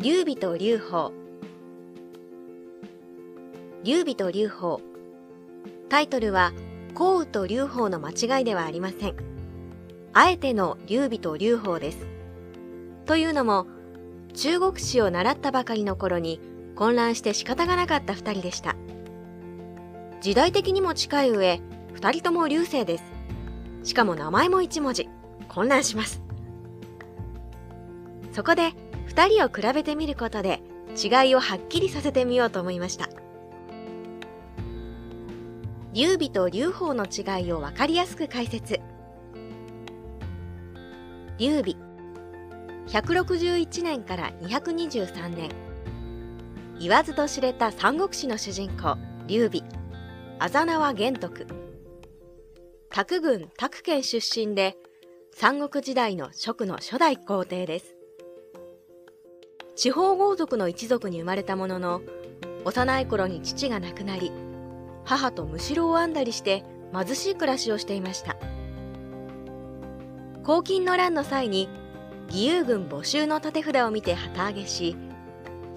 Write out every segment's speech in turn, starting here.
劉備と劉邦。劉備と劉邦。タイトルは項羽と劉邦の間違いではありません。あえての劉備と劉邦です。というのも中国史を習ったばかりの頃に混乱して仕方がなかった二人でした。時代的にも近い上二人とも流星です。しかも名前も一文字。混乱します。そこで2人を比べてみることで違いをはっきりさせてみようと思いました。劉備と劉邦の違いを分かりやすく解説。劉備。161年から223年。言わずと知れた三国志の主人公劉備。あざなは玄徳。卓郡卓県出身で三国時代の蜀の初代皇帝です。地方豪族の一族に生まれたものの幼い頃に父が亡くなり母とむしろを編んだりして貧しい暮らしをしていました。黄金の乱の際に義勇軍募集の立て札を見て旗揚げし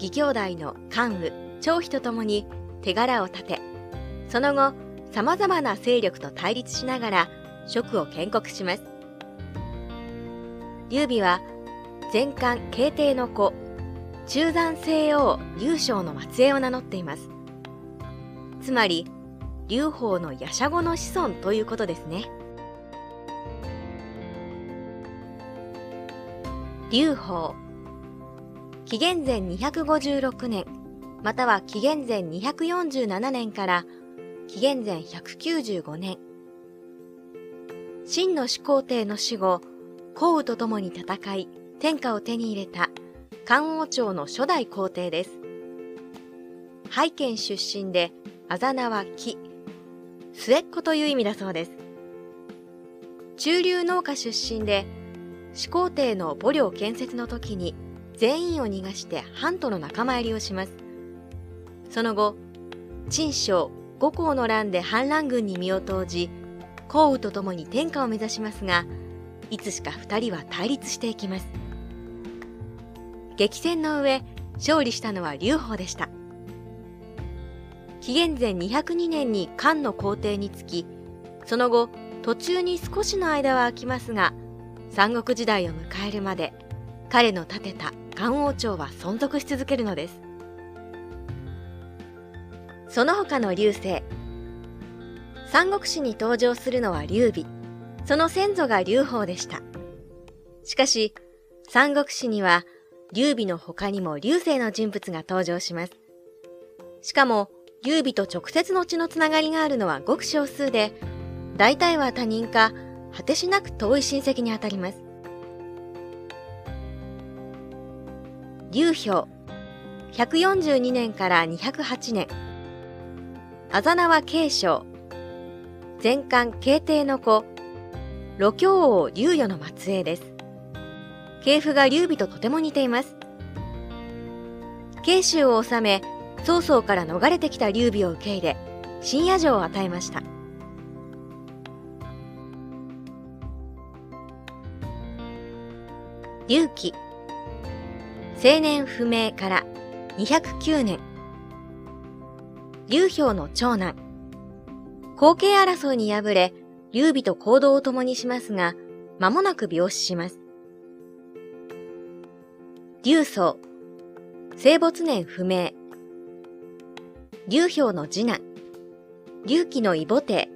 義兄弟の関羽張飛と共に手柄を立てその後さまざまな勢力と対立しながら職を建国します。劉備は前漢慶帝の子中山西王劉将の末裔を名乗っています。つまり劉邦の夜叉後の子孫ということですね。劉邦。紀元前256年または紀元前247年から紀元前195年。秦の始皇帝の死後項羽と共に戦い天下を手に入れた漢王朝の初代皇帝です。拝見出身で、あざ名は木、末っ子という意味だそうです。中流農家出身で、始皇帝の母領建設の時に全員を逃がして藩との仲間入りをします。その後、陳将五皇の乱で反乱軍に身を投じ、項羽と共に天下を目指しますが、いつしか二人は対立していきます。激戦の上、勝利したのは劉邦でした。紀元前202年に漢の皇帝につき、その後、途中に少しの間は空きますが、三国時代を迎えるまで、彼の建てた漢王朝は存続し続けるのです。その他の流星。三国志に登場するのは劉備。その先祖が劉邦でした。しかし、三国志には劉備の他にも劉星の人物が登場します。しかも、劉備と直接の血のつながりがあるのはごく少数で、大体は他人か、果てしなく遠い親戚にあたります。劉氷、142年から208年。あざ名は慶章。前漢慶帝の子、路京王劉与の末裔です。系譜が劉備ととても似ています。慶州を治め、曹操から逃れてきた劉備を受け入れ、深夜城を与えました。劉記青年不明から209年劉氷の長男後継争いに敗れ劉備と行動を共にしますが間もなく病死します劉宗、生没年不明。劉氷の次男、劉貴の異母帝。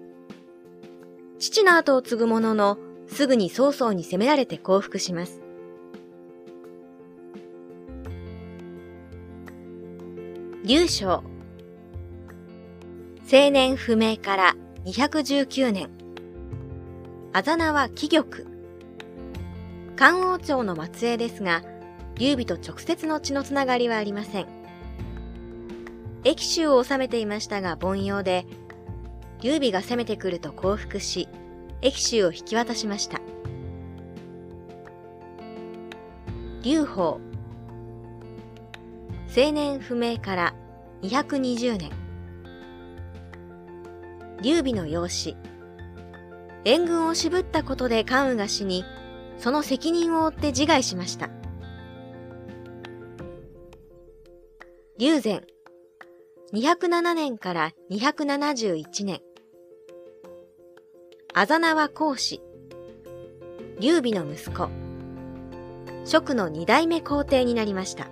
父の後を継ぐものの、すぐに曹操に攻められて降伏します。劉将、青年不明から219年。あざ名は貴玉。漢王朝の末裔ですが、劉備と直接の血のつながりはありません。益州を治めていましたが凡庸で、劉備が攻めてくると降伏し、益州を引き渡しました。劉邦青年不明から220年劉備の養子援軍を渋ったことで関羽が死にその責任を負って自害しました龍禅。207年から271年。あざなは孔子。劉備の息子。蜀の二代目皇帝になりました。